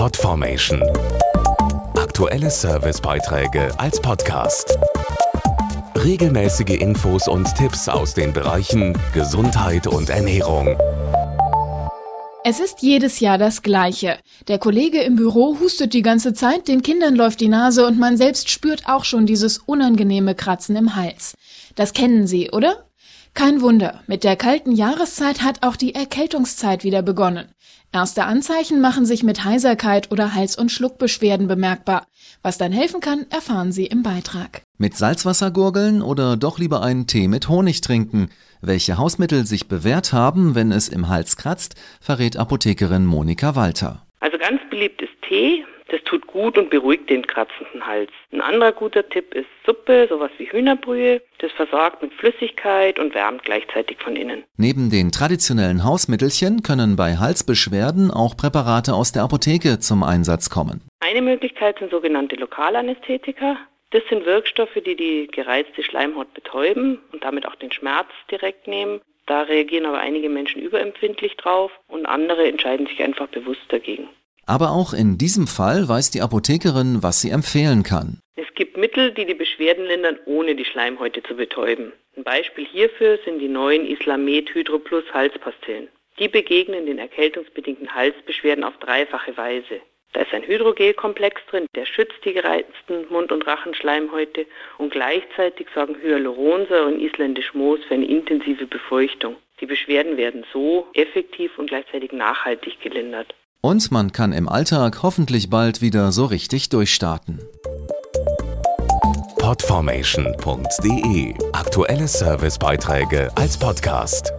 Podformation. Aktuelle Servicebeiträge als Podcast. Regelmäßige Infos und Tipps aus den Bereichen Gesundheit und Ernährung. Es ist jedes Jahr das Gleiche. Der Kollege im Büro hustet die ganze Zeit, den Kindern läuft die Nase und man selbst spürt auch schon dieses unangenehme Kratzen im Hals. Das kennen Sie, oder? Kein Wunder, mit der kalten Jahreszeit hat auch die Erkältungszeit wieder begonnen. Erste Anzeichen machen sich mit Heiserkeit oder Hals- und Schluckbeschwerden bemerkbar. Was dann helfen kann, erfahren Sie im Beitrag. Mit Salzwasser gurgeln oder doch lieber einen Tee mit Honig trinken? Welche Hausmittel sich bewährt haben, wenn es im Hals kratzt, verrät Apothekerin Monika Walter. Also ganz beliebt ist Tee, das tut gut und beruhigt den kratzenden Hals. Ein anderer guter Tipp ist Suppe, sowas wie Hühnerbrühe. Das versorgt mit Flüssigkeit und wärmt gleichzeitig von innen. Neben den traditionellen Hausmittelchen können bei Halsbeschwerden auch Präparate aus der Apotheke zum Einsatz kommen. Eine Möglichkeit sind sogenannte Lokalanästhetika. Das sind Wirkstoffe, die die gereizte Schleimhaut betäuben und damit auch den Schmerz direkt nehmen. Da reagieren aber einige Menschen überempfindlich drauf und andere entscheiden sich einfach bewusst dagegen. Aber auch in diesem Fall weiß die Apothekerin, was sie empfehlen kann. Es gibt Mittel, die die Beschwerden lindern, ohne die Schleimhäute zu betäuben. Ein Beispiel hierfür sind die neuen Islamet Hydro Plus Halspastillen. Die begegnen den erkältungsbedingten Halsbeschwerden auf dreifache Weise. Da ist ein Hydrogelkomplex drin, der schützt die gereizten Mund- und Rachenschleimhäute und gleichzeitig sorgen Hyaluronsäure und isländisch Moos für eine intensive Befeuchtung. Die Beschwerden werden so effektiv und gleichzeitig nachhaltig gelindert. Und man kann im Alltag hoffentlich bald wieder so richtig durchstarten. Podformation.de Aktuelle Servicebeiträge als Podcast.